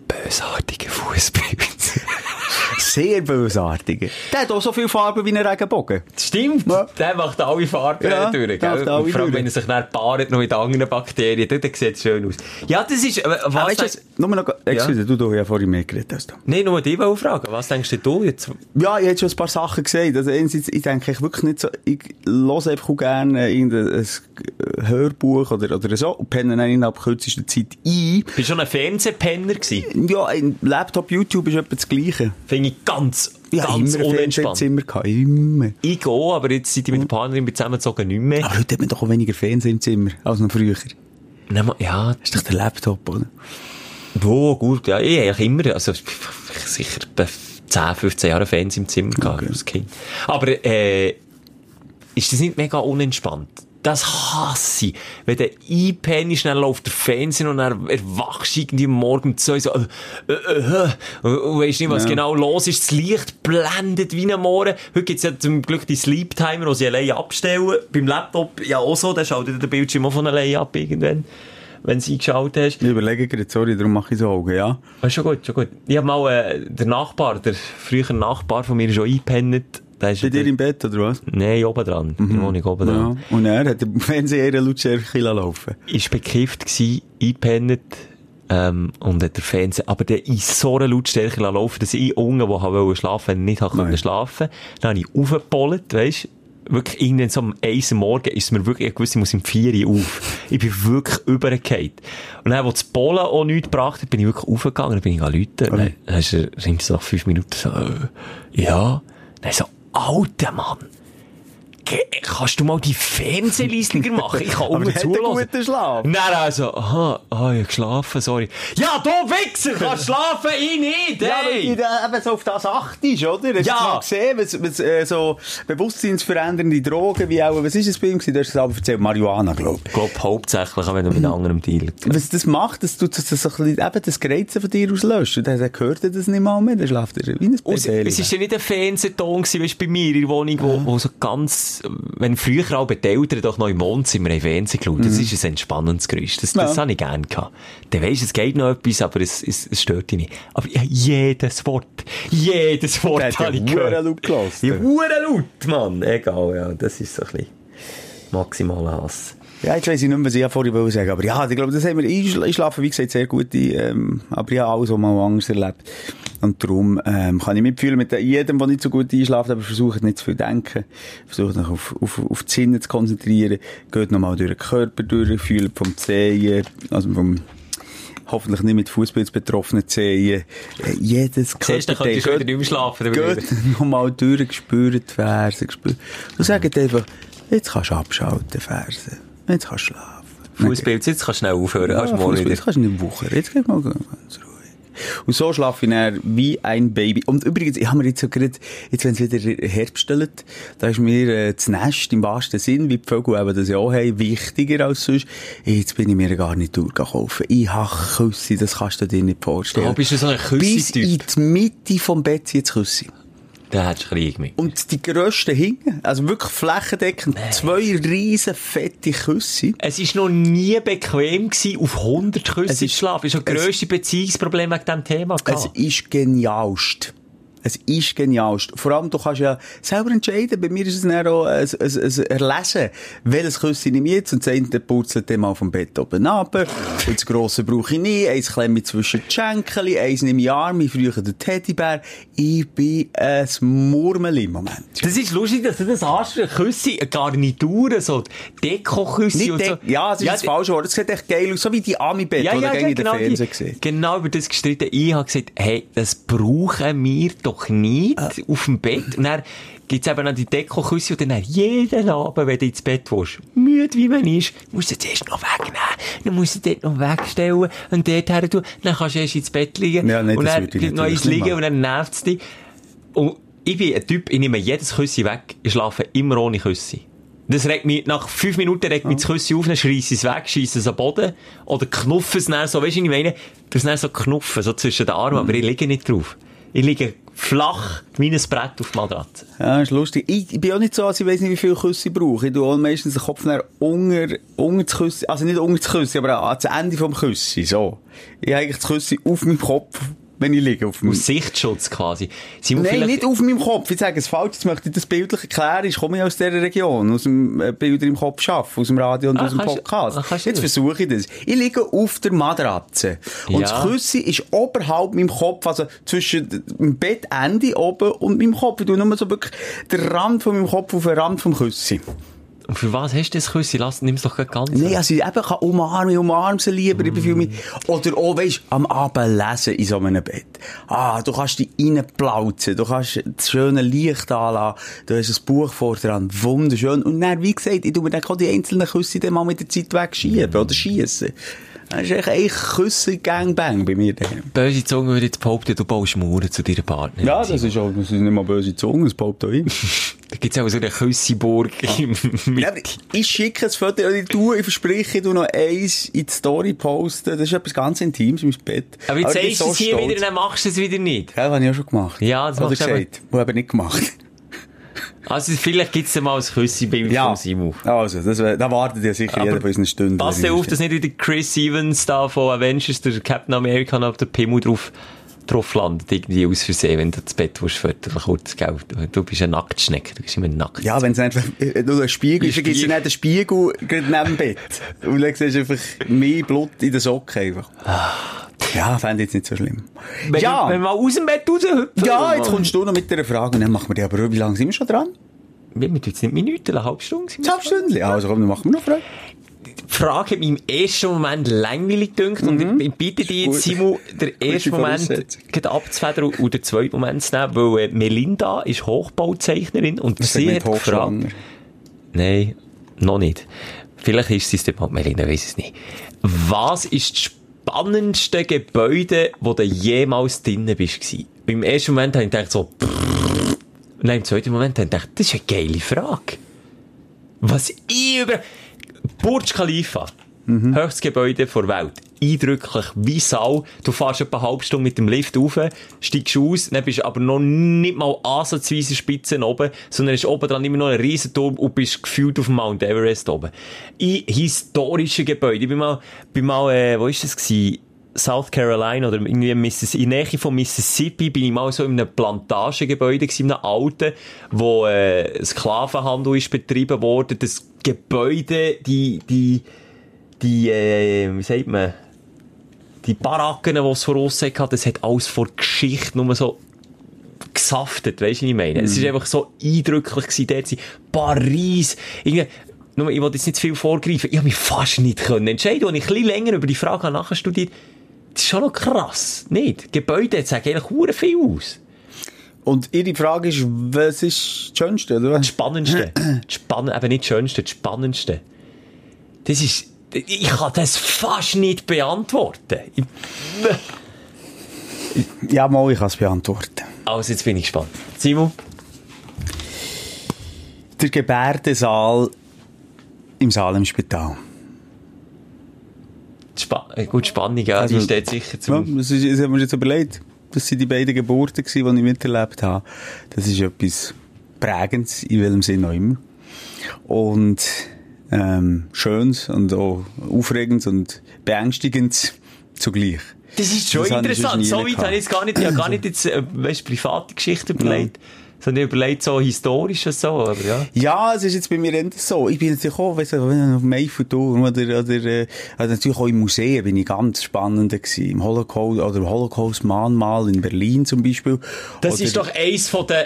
Bösartige Fußpilze. Sehr bösartige. Der hat auch so viel Farbe wie ein Regenbogen. Stimmt. Ja. Der macht alle Farben Ja, durch, alle vor allem, durch. wenn er sich dann paart noch mit anderen Bakterien, dann sieht es schön aus. Ja, das ist... Äh, was Ah, weißt du, nur noch, excuse, du, du hast ja vorhin mehr geredet als du. Nein, nur die wollte fragen. Was denkst du jetzt? Ja, ich hätte schon ein paar Sachen gesagt. Also, einerseits, ich denke ich wirklich nicht so, ich höre einfach auch gerne irgendein ein Hörbuch oder, oder so und penne dann innerhalb kürzester Zeit ein. Bist du schon ein Fernsehpenner gewesen? Ja, ein Laptop, YouTube ist etwa das Gleiche. Finde ich ganz, Ja, ganz immer unentspannt. Fernsehzimmer gehabt, immer. Ich gehe, aber jetzt seit ich mit der Partnerin bin zusammengezogen nicht mehr. Aber heute hat man doch auch weniger Fernsehen im Zimmer als noch früher. Das Nein, ma- Ja, ist doch der Laptop, oder? wo, gut, ja, ich eigentlich immer, also sicher bei 10, 15 Jahre Fans im Zimmer gehabt, Okay. als Kind. Aber, äh, ist das nicht mega unentspannt? Das hasse ich. Wenn der einpennst, schnell läuft der Fernsehen und dann erwachst du irgendwie morgen um zwei so, äh, äh, äh, und, und weisst nicht, was Ja. genau los ist. Das Licht blendet wie ein Morgen. Heute gibt's ja zum Glück die Sleep Timer, die sie allein abstellen. Beim Laptop ja auch so, da schaltet der Bildschirm auch von allein ab irgendwann, wenn du eingeschaltet hast. Ich überlege gerade, sorry, darum mache ich so Augen, ja? Ah, schon gut, schon gut. Ich hab mal, äh, der Nachbar, der frühere Nachbar von mir ist schon eingepennt. Der ist Bei dir im Bett, oder was? Nein, oben dran. In der Wohnung oben Ja. dran. Und er hat den Fernseher eher Lautstärke laufen Ist bekifft gsi, eingepennt, ähm, und hat der Fernseher, aber der in so einer Lautstärke laufen, dass ich unten, der wollte schlafen, nicht können schlafen. Dann habe ich aufgepollt, weisst Wirklich, irgendwann so um 1 Uhr morgen ist mir wirklich, ich wusste, ich muss um 4 Uhr auf. Ich bin wirklich übergefallen. Und dann, wo das Polen auch nichts gebracht hat, bin ich wirklich aufgegangen, dann bin ich an Leute. Dann, ringt so nach 5 Minuten so, äh, ja. Dann so, alter Mann. Kannst du mal die Fernsehleisliger machen? Ich kann Aber unten zuhören. guten Schlaf? Nein, also, aha, ah, ich geschlafen, sorry. Ja, du Wichser, kannst schlafen, ich nicht, Ja, weil ey! du da eben so auf das achtest, oder? Hast Ja. du mal gesehen, was, was äh, so bewusstseinsverändernde Drogen, wie auch, was ist das bei ihm gewesen? Du hast es aber erzählt, Marihuana, glaub ich. Ich glaube, hauptsächlich, wenn du mit anderem Deal. Was das macht, das tut das, das so ein bisschen, eben das Greizen von dir auslöscht. Und dann hört er das nicht mal mehr, dann schlaft er wie ein Baby. es ist ja nicht ein Fernsehton weißt, bei mir in der Wohnung, wo, wo so ganz, wenn früher auch bei den Eltern doch noch im Wohnzimmer haben Fernsehen geschaut, das ist ein entspannendes Geräusch. Das, das Ja. habe ich gerne gehabt. Dann weisst, es geht noch etwas, aber es, es, es stört dich nicht. Aber ja, jedes Wort, jedes Wort ja habe ich gehört. laut gehört. Ja, laut, Mann. Egal, ja, das ist so ein bisschen maximaler Hass. Ja, jetzt weiss ich nicht mehr, was ich vorhin wollte sagen. Aber ja, ich glaube, das haben wir, schlafe, wie gesagt, sehr gut ähm, aber habe alles auch mal anders erlebt. Und darum, ähm, kann ich mitfühlen mit jedem, der nicht so gut einschläft, aber versucht nicht zu viel denken. Versucht sich auf, auf, auf die Sinne zu konzentrieren. Geht nochmal durch den Körper durch, fühlt vom Zehen, also vom, hoffentlich nicht mit Fußpilz betroffenen Zehen. Äh, jedes dann könntest du Körperteil. wieder nicht mehr schlafen. Geht nochmal durch, spürt die Ferse, spürt. Und sagt einfach, jetzt kannst du abschalten, Ferse. Jetzt kannst du schlafen. Fußbild, jetzt kannst du schnell aufhören. Ja, hast du morgen Fußball, wieder. jetzt kannst du nicht wuchern. Jetzt geht mal ganz ruhig. Und so schlafe ich dann wie ein Baby. Und übrigens, ich habe mir jetzt so gerade, jetzt wenn es wieder Herbst stellt, da ist mir äh, das Nest im wahrsten Sinn, wie die Vögel eben das ja auch haben, wichtiger als sonst. Jetzt bin ich mir gar nicht durchgekaufen. Ich habe Küsse, das kannst du dir nicht vorstellen. Ah, bist du so ein Bis Küssi-Typ? in die Mitte vom Bett jetzt Küsse. Da hättest du Krieg mit. Und die grössten hinten, also wirklich flächendeckend, zwei riesen fette Küsse. Es war noch nie bequem gewesen, auf 100 Küsse Es zu schlafen. Das ist das es- grösste Beziehungsproblem wegen diesem Thema. Es gehabt. ist genialst. Es ist genialst. Vor allem, du kannst ja selber entscheiden. Bei mir ist es dann auch ein, ein, ein Erlesen. Welches Küsse nehme ich jetzt? Und das eine purzelt dann mal vom Bett oben runter. Und das grosse brauche ich nie. Eins klemme ich zwischen die Schenkel. Eins nehme ich Arme. Früher den Teddybär. Ich bin ein Murmel im Moment. Das ist lustig, dass du das hast. Küsse, Garnituren, so Deko-Küsse Nicht und so. ja, es ist das die- falsche Wort. Es sieht echt geil aus. So wie die Ami-Bett, die du gängig in den genau, Fernsehen die- genau über das gestritten. Ich habe gesagt, hey, das brauchen wir doch nicht Ah. auf dem Bett. Und dann gibt's eben noch die Deko-Küsse und dann jeden Abend, wenn du ins Bett willst, müde wie man ist, musst du zuerst noch wegnehmen, dann musst du dort noch wegstellen und dort her tun, dann kannst du erst ins Bett liegen Ja, nee, und das dann bleibt noch eins liegen und dann nervt's dich. Und ich bin ein Typ, ich nehme jedes Küssi weg, ich schlafe immer ohne Küssi. Das regt mich, nach fünf Minuten regt mich das Küssi auf, dann schreisse es weg, scheisse es am Boden, oder knuffe es dann so, weißt du, ich meine? Du es dann so knuffen, so zwischen den Armen, aber ich liege nicht drauf. Ich liege flach wie ein Brett auf der Matratze. Ja, ist lustig. Ich, ich bin auch nicht so, als ich weiss nicht, wie viel Küsse ich brauche. Ich tue meistens den Kopf nach unter, unter das Küsse, also nicht unter das Küsse, aber an das Ende vom Küsse, so. Ich habe eigentlich das Küsse auf meinem Kopf, wenn ich liege auf dem... Aus Sichtschutz quasi. Simon, Nein, vielleicht- nicht auf meinem Kopf. Ich sage es falsch, jetzt möchte ich das bildlich erklären. Ich komme ja aus dieser Region, aus dem äh, Bilder im Kopf schaffen, aus dem Radio und Ah, aus dem du- Podcast. ah, jetzt versuche ich das. Ich liege auf der Matratze. Und Ja. das Küsse ist oberhalb meinem Kopf, also zwischen dem Bettende oben und meinem Kopf. Ich tue nur so wirklich den Rand von meinem Kopf auf den Rand vom Küsse. Und für was hast du das Küssi? Lass, nimm's doch gleich ganz. Nein, also ich eben kann umarmen, ich umarme sie lieber, ich fühle mich, oder auch, weisst, am Abend lesen in so einem Bett. Ah, du kannst dich reinplauzen, du kannst das schöne Licht anlassen, du hast ein Buch vor dran, wunderschön. Und dann, wie gesagt, ich tu mir dann auch die einzelnen Küsse dann mal mit der Zeit wegschieben oder schiessen. Das ist echt ein Küsse-Gangbang bei mir daheim. Böse Zunge würde jetzt behaupten, du baust Mauern zu deiner Partnerin. Ja, das ist auch, das ist nicht mal böse Zunge, das behauptet auch ich. Da gibt's auch so eine Küssiburg im Ja, aber ich schicke ein Foto, ich tue, ich verspreche, ich tu noch eins in die Story posten. Das ist etwas ganz Intimes in meinem Bett. Aber jetzt ich sagst du es hier stolz. wieder, dann machst du es wieder nicht. Ja, das habe ich auch schon gemacht. Ja, das machst du gesagt. Aber eben nicht gemacht. Also vielleicht gibt's dann mal ein Küssi-Bild von Simon. Also, das, da wartet ja sicher Aber jeder von unseren Stunden. Pass dir auf, dass nicht wieder Chris Evans da von Avengers, der Captain America, noch auf der Pimmel drauf, drauf landet, irgendwie aus Versehen, wenn du das Bett willst, für kurz, gell? Du, du bist ein Nacktschneck, du bist immer nackt. Ja, wenn es einfach, äh, du, ein Spiegel, ist, vergiss Spiegel. nicht den Spiegel gerade neben dem Bett. Und dann siehst du einfach mehr Blut in den Socken einfach. Ja, fände ich jetzt nicht so schlimm. Wenn, ja, wenn wir mal aus dem Bett raushüpfen. ja, jetzt kommst du noch mit dieser Frage und dann machen wir die aber, wie lange sind wir schon dran? Wir haben jetzt nicht Minuten, eine halbe Stunde. sind wir Zwei Stunden? Ja, also komm, dann machen wir noch Frage. Frage hat mich im ersten Moment langweilig gedünkt und ich, ich bitte dich jetzt. Simon, den ersten Moment abzufedern und- und den zweiten Moment zu nehmen, weil äh, Melinda ist Hochbauzeichnerin und sie Sag hat gefragt... Nein, noch nicht. Vielleicht ist sie es mal, Melinda weiss es nicht. Was ist das spannendste Gebäude, wo du jemals drinnen bist? gewesen? Im ersten Moment habe ich gedacht so... Und dann im zweiten Moment habe ich gedacht, das ist eine geile Frage. Was ich über... Burj Khalifa. Höchstes Gebäude der Welt. Eindrücklich wie Sau. Du fährst etwa eine halbe Stunde mit dem Lift rauf, steigst aus, dann bist aber noch nicht mal ansatzweise Spitzen oben, sondern ist oben dran immer noch ein Riesenturm und bist gefühlt auf dem Mount Everest oben. In historischen Gebäuden. Ich bin mal, bin mal, äh, wo ist das gewesen? South Carolina oder irgendwie in Missis- in der Nähe von Mississippi bin ich mal so in einem Plantagengebäude gewesen, in einem alten, wo äh, Sklavenhandel ist betrieben worden. Das Gebäude, die, die, die, äh, wie sagt man, die Baracken, die es voraus hatte, das hat alles vor Geschichte nur so gesaftet, weißt du, was ich meine? Es ist einfach so eindrücklich gewesen, dort. Paris, irgendwie, nur, ich wollte jetzt nicht zu viel vorgreifen, ich habe mich fast nicht können entscheiden, als ich ein bisschen länger über die Frage habe nachstudiert, das ist schon noch krass, nicht? Gebäude sagen eigentlich hure viel aus. Und ihre Frage ist, was ist das Schönste, oder? Das Spannendste. Das Spann eben nicht das Schönste, das Spannendste. Das ist, ich kann das fast nicht beantworten. Ich, Ja, mal, ich kann es beantworten. also, jetzt bin ich gespannt. Simon? Der Gebärdensaal im Salemspital. Gut, Spannung, ja, Also- die steht sicher zu. Ja, das, ist, das haben wir jetzt überlegt. Das sind die beiden Geburten gewesen, die ich miterlebt habe. Das ist etwas Prägendes, in welchem Sinn auch immer. Und, ähm, Schönes und auch Aufregendes und Beängstigendes zugleich. Das ist schon Das interessant. So weit habe ich jetzt gar nicht, ich habe gar nicht jetzt, äh, weißt, private Geschichten überlegt. Sondern überlegt so historisch so, aber ja. Ja, es ist jetzt bei mir so. Ich bin natürlich auch, weißt du, wenn auf dem Eiffelturm oder, oder, äh, also natürlich auch im Museum bin ich ganz spannend gewesen. Im Holocaust, oder Holocaust-Mahnmal in Berlin zum Beispiel. Das oder, ist doch eins von den,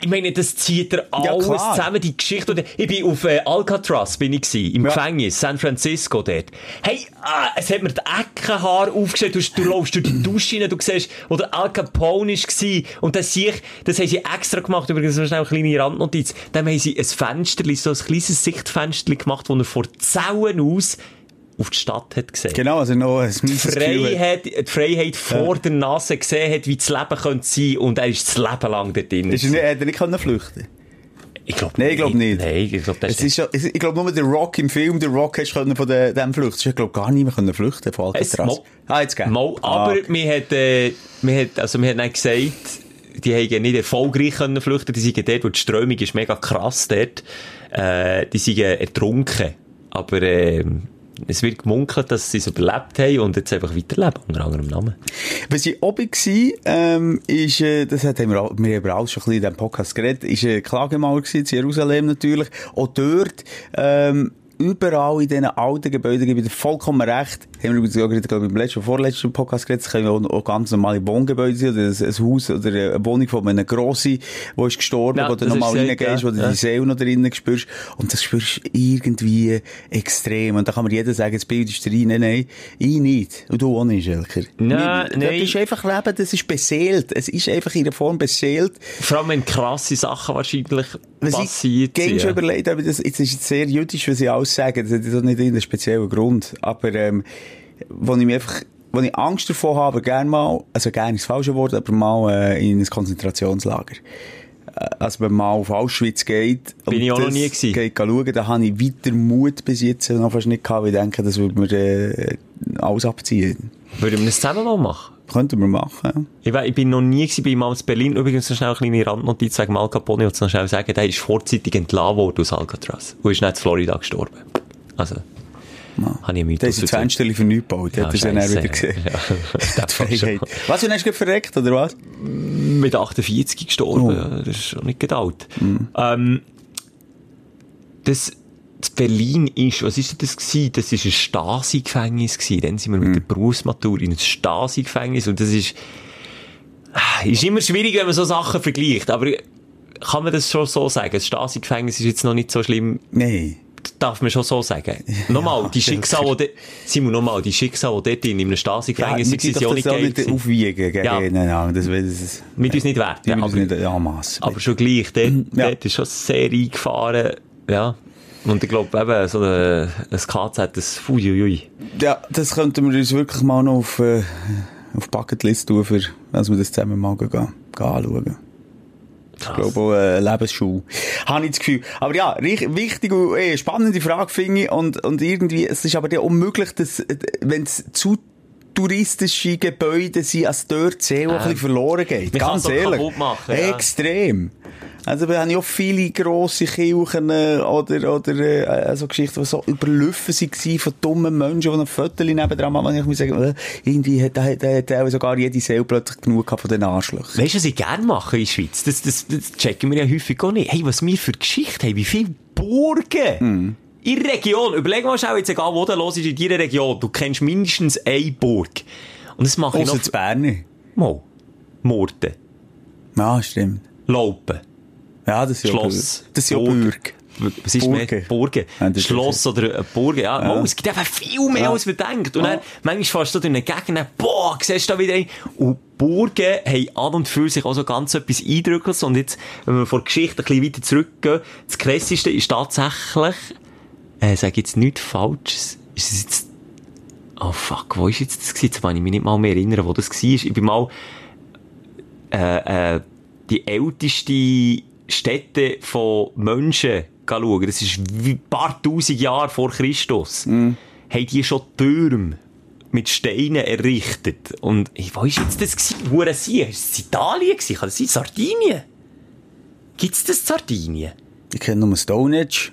ich meine, das zieht er alles klar. zusammen, die Geschichte. Und ich bin auf äh, Alcatraz, bin ich gewesen, im Ja. Gefängnis, San Francisco dort. Hey, ah, es hat mir die Eckenhaare aufgestellt, du, du läufst durch die Dusche rein, du siehst, wo der Al Capone war. Und das sehe ich, das haben sie extra gemacht, übrigens, so schnell eine kleine Randnotiz. Dann haben sie ein Fenster, so ein kleines Sichtfenster gemacht, wo er vor Zauen aus auf die Stadt hat gesehen. Genau, also noch ein. Freiheit, die Freiheit vor der Nase gesehen hat, wie das Leben könnte sein und er ist das Leben lang dort drin. Ist er nicht, hat er nicht können flüchten Ich glaube Nein, ich glaube nicht. Nein, ich glaube, das ist ja, ich glaube nur der Rock im Film, der Rock hast können von de, dem Flüchten. Ich glaube gar nicht mehr können flüchten von Alcatraz. Ah, jetzt gegeben. Mal, aber Ah, mir hat, äh, mir hat, also mir hat dann gesagt, die haben nicht erfolgreich können flüchten, die sind dort, wo die Strömung ist mega krass dort, äh, die sind ertrunken. Aber, äh, es wird gemunkelt, dass sie es überlebt haben und jetzt einfach weiterleben, unter anderem Namen. Was ich oben war, ähm, ist, äh, das haben wir, wir haben alles schon ein bisschen in diesem Podcast geredet, ist ein Klagemauer gewesen, in Jerusalem natürlich. Auch dort, ähm, überall in diesen alten Gebäuden gebe ich dir vollkommen recht. Haben wir übrigens auch gerade, glaube ich, im letzten, vorletzten Podcast geredet. Es können auch, auch ganz normale Wohngebäude sein, oder ein, ein Haus, oder eine Wohnung von einem Grossi, der ist gestorben, Ja, wo du das nochmal reingehst, ja. wo du Ja. die Seele noch drinnen spürst. Und das spürst du irgendwie extrem. Und da kann mir jeder sagen, das Bild ist rein. Nein, nein, ich nicht. Und du auch nicht, Schelker. Nein, Das nein. ist einfach Leben, das ist beseelt. Es ist einfach in der Form beseelt. Vor allem, wenn krasse Sachen wahrscheinlich Was passiert ich gern sind. schon überlegt habe, das, jetzt ist es sehr jüdisch, was ich alles sage. Das hat nicht irgendeinen speziellen Grund. Aber, ähm, wo ich mir einfach, wo ich Angst davor habe, gerne mal, also gerne ist das falsche Wort, aber mal, äh, in ein Konzentrationslager. Äh, Also, wenn man mal auf Auschwitz geht. Bin ich auch noch nie gewesen. Geht schauen, da habe ich weiter Mut bis jetzt noch fast nicht gehabt, weil ich denke, das würde mir, äh, alles abziehen. Würden wir das zusammen mal machen? Könnten wir machen, ja. Ich, we- ich bin noch nie bei mal in Berlin. Übrigens noch schnell eine kleine Randnotiz wegen Al Capone. Ich wollte noch schnell sagen, der ist vorzeitig entlassen worden aus Alcatraz. Und ist nicht in Florida gestorben. Also, habe ich Mythos Da ist das erzählt. Fenster für nichts gebaut. hat er ja dann wieder gesehen. Ja, das Die. Was, du hast gerade verreckt, oder was? Mit 48 gestorben. Oh. Ja, Das ist schon nicht gerade alt. Ähm, das, das Berlin ist, was ist das gewesen? Das ist ein Stasi-Gefängnis gewesen. Dann sind wir mit der Berufsmatur in ein Stasi-Gefängnis und das ist, ah, ist immer schwierig, wenn man so Sachen vergleicht, aber kann man das schon so sagen? Das Stasi-Gefängnis ist jetzt noch nicht so schlimm, Nein. darf man schon so sagen. Nochmal, die Schicksale, die, Simon, nochmal, die Schicksale, die dort in einem Stasi-Gefängnis wir sind, sind ja nicht geil nicht aufwiegen gegen Ja. Ja, das, das, das, Mit uns nicht wert. ja, Ja, aber, nicht anmassen. aber schon gleich, dort, Ja. dort ist schon sehr eingefahren. Ja. Und ich glaube eben, so ein, ein KZ, das, uiuiui. Ja, das könnten wir uns wirklich mal noch auf, äh, auf Bucketlist tun, für, dass wir das zusammen mal gehen, gehen anschauen. Ich glaube auch äh, Lebensschule. Habe ich das Gefühl. Aber ja, wichtig und eh, spannende Frage finde ich. Und, und irgendwie, es ist aber ja unmöglich, dass, äh, wenn es zu touristische Gebäude sind, als dort Seele auch ein bisschen verloren geht. Ganz ehrlich. machen, ja. Also, wir haben ja viele grosse Kirchen äh, oder, oder äh, so Geschichten, die so überlaufen waren von dummen Menschen, die ein Viertel nebendran machen. Ich muss sagen, äh, irgendwie hat, hat, hat, hat sogar jede Seele plötzlich genug gehabt von den Arschlöchern. Weißt du, was ich gerne mache in der Schweiz? Das, das, das checken wir ja häufig auch nicht. Hey, was wir für Geschichte haben, wie viele Burgen in der Region. Überleg mal schnell, jetzt egal wo du los ist in deiner Region, du kennst mindestens eine Burg. Und das mache ich Ausser noch... zu Bern. Mal. Murten. Ja, stimmt. Laupen. Ja, das ist ja Schloss. Das ist ja Burg. Was ist mehr? Burgen. Burgen. Ja, Schloss oder eine Burg. Ja, Ja. Oh, es gibt einfach viel mehr, Ja. als man denkt. Und Ja. dann, manchmal fährst du durch eine Gegend, dann, boah, siehst du da wieder ein. Und Burgen haben an und für sich auch so ganz etwas Eindrückliches. Und jetzt, wenn wir vor Geschichte ein bisschen weiter zurückgehen, das Krasseste ist tatsächlich, äh, sag jetzt nichts Falsches. Ist es jetzt, oh fuck, wo ist jetzt das gewesen? Jetzt kann ich mich nicht mal mehr erinnern, wo das war. Ich bin mal, äh, äh, die älteste Stätte von Menschen schauen. Das ist wie ein paar tausend Jahre vor Christus. Haben die schon Türme mit Steinen errichtet. Und, hey, wo ist jetzt das gewesen? Hure See? Ist es Italien? Kann das sein? Sardinien? Gibt's das in Sardinien? Ich kenne nur Stonehenge.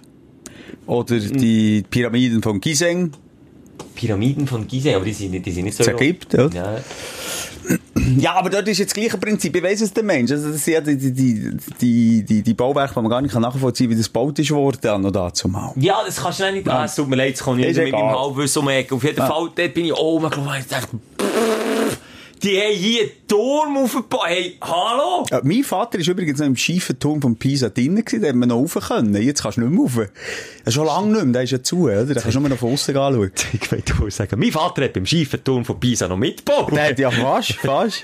Oder die Pyramiden von Gizeh. Pyramiden von Gizeh, aber die sind nicht, die sind nicht so... Das ergibt, ja. Ja. Ja, aber dort ist jetzt das gleiche Prinzip. Ich weiss es der Mensch. Also, das sind ja die, die, die, die, die, Bauwerke, die man gar nicht nachvollziehen kann, wie das gebaut ist worden, noch dazu mal. Ja, das kannst du nicht. Ah, es tut mir leid, es kann ich mit meinem. Halbwissen um. Auf jeden Fall, dort bin ich ich dachte, pff, Die haben hier einen Turm aufgebaut. Hey, hallo? Ja, mein Vater war übrigens noch im schiefen Turm von Pisa drinnen, da haben wir noch rauf können. Jetzt kannst du nicht mehr rauf. Schon lange nicht mehr, der ist ja zu, oder? Da kannst du nur noch von außen anschauen. Ich wollte sagen, mein Vater hat beim schiefen Turm von Pisa noch mitgebaut. Der hat ja fast, fast.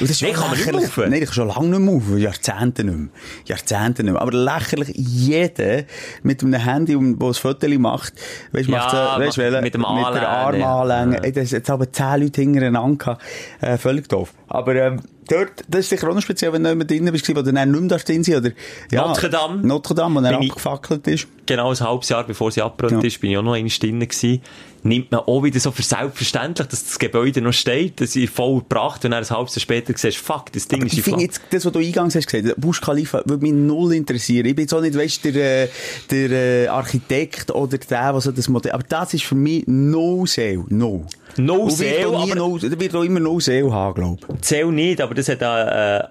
Und das schon kann man nicht rauf. Nein, ich kann schon lange nicht mehr rauf. Jahrzehnte nicht mehr. Jahrzehnte nicht mehr. Aber lächerlich, jeder mit einem Handy, wo ein Foto macht, weißt, Ja, macht, äh, weißt, mit dem mit der Anlehnen. Armanlänge. Ja. Ey, Das jetzt aber zehn Leute hintereinander gehabt. Äh, völlig doof. Aber, ähm, dort, das ist sicher auch noch speziell, wenn du nicht mehr drin bist, du dann nicht mehr drin sein, oder? Notre Dame. Notre Dame, wo dann ich- abgefackelt ist. genau ein halbes Jahr bevor sie abgebrannt Ja. ist, bin ich auch noch einmal drin gewesen. Nimmt man auch wieder so für selbstverständlich, dass das Gebäude noch steht, dass sie voll gebracht und dann ein halbes Jahr später siehst, fuck, das Ding ist Ich in finde jetzt, das, was du eingangs hast gesagt, Burj Khalifa, würde mich null interessieren. Ich bin jetzt auch nicht, weißt, der, äh, der äh, Architekt oder der, was so das Modell, aber das ist für mich no Sale, no. No nie aber- no, der wird auch immer no Sale haben, glaube ich. Zähl nicht, aber das hat einen, äh,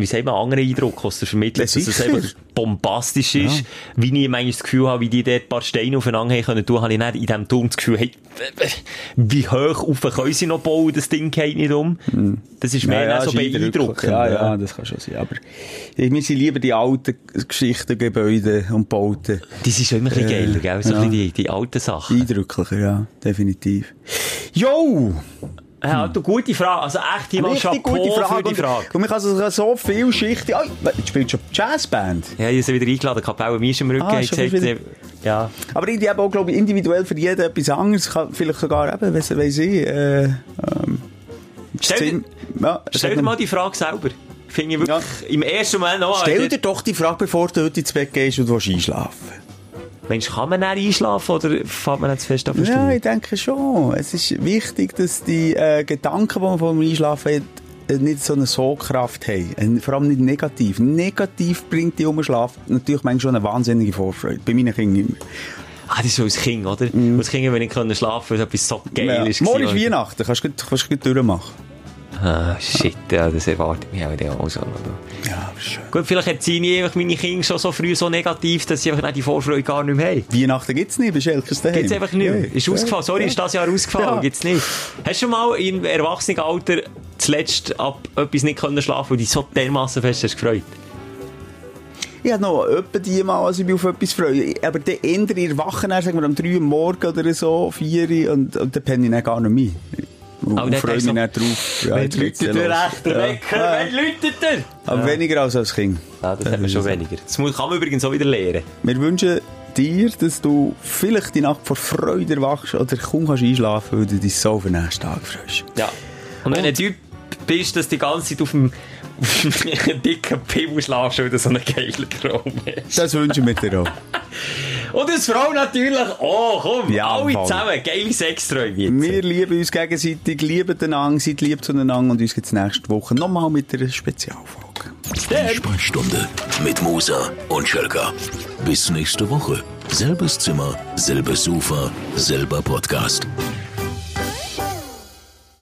wie sagt man, einen anderen Eindruck aus der Vermittlung, Ja, dass es einfach bombastisch ist. Wie ich manchmal das Gefühl habe, wie die dort ein paar Steine aufeinander haben können tun, habe ich dann in diesem Turm das Gefühl, hey, wie hoch auf können sie noch bauen, das Ding geht nicht um. Das ist mehr dann so ist eindrücklich. beeindruckend. Ja, ja, das kann schon sein. Aber mir sind lieber die alten Geschichten, Gebäude und Bauten. Das ist immer ein bisschen Äh, geiler, gell? So ja. ein bisschen die, die alten Sachen. Eindrücklicher, ja, definitiv. Jo! Ja, du, gute Frage. Also echt jemand Richtig gute Frage. für die Frage. Und, und man kann so, so viel Schichten... Oh, jetzt spielt schon Jazzband. Ja, ich habe wieder eingeladen. Kapelle Mies im Rücken. Ah, gesagt, wieder- äh, ja. Aber ich habe auch, glaube ich, individuell für jeden etwas anderes. Kann vielleicht sogar eben, weiss, weiss ich, äh, ähm, Stell, ja, stell dir mal die Frage selber. Finde ich wirklich im ersten Moment noch. Stell dir doch die Frage, bevor du heute ins Bett gehst und willst einschlafen Mensch, kann man dann einschlafen oder fällt man nicht zu fest auf den Ja, ich denke schon. Es ist wichtig, dass die äh, Gedanken, die man vor dem Einschlafen hat, äh, nicht so eine Sogkraft haben. Vor allem nicht negativ. Negativ bringt die Umschlaf natürlich manchmal schon eine wahnsinnige Vorfreude. Bei meinen Kindern immer. Ah, das ist so als Kind, oder? Als Kind, wenn ich schlafen weil es etwas so geil Ja. ist. Morgen ist Weihnachten, kannst du kannst du gut durchmachen. Ah, shit, ja, das erwartet mich auch wieder auch so. oder? Ja, schön. Gut, vielleicht erziehen ich einfach meine Kinder schon so früh so negativ, dass sie einfach die Vorfreude gar nicht mehr haben. Weihnachten gibt's nicht, bei Schelkers daheim. Gibt's einfach nicht mehr. Ja. Ist ausgefallen. Sorry, Ja. ist das Jahr ausgefallen. Ja. Gibt's nicht. Hast du schon mal im Erwachsenenalter zuletzt ab etwas nicht können schlafen, weil du dich so dermassen fest hast gefreut? Ich habe noch etwa die Mal, als ich mich auf etwas freue. Aber dann ändere ich erwachen, sagen wir am 3 Uhr morgen oder so, 4 Uhr, und, und dann penne ich dann gar nicht mehr. Und, Aber und dann freue mich dann drauf. Ja, jetzt geht's ja los. Ja. Ja. läutet er? Aber weniger als als Kind. Ja, das hat man schon weniger. Das muss- kann man übrigens auch wieder lernen. Wir wünschen dir, dass du vielleicht die Nacht vor Freude erwachst oder kaum kannst einschlafen, weil du dich so auf den nächsten Tag freust. Ja. Und wenn du ein Typ bist, dass du die ganze Zeit auf dem dicken Pimmel schlafst, weil du so einen geilen Traum hast. Das wünschen wir dir auch. Und als Frau natürlich, oh komm, Ja, alle voll. zusammen, geile Sexträume jetzt. Wir lieben uns gegenseitig, lieben einander, seid lieb zueinander und uns geht's nächste Woche nochmal mit einer Spezialfolge. Die Sprechstunde mit Musa und Schelka. Bis nächste Woche. Selbes Zimmer, selbes Sofa, selber Podcast.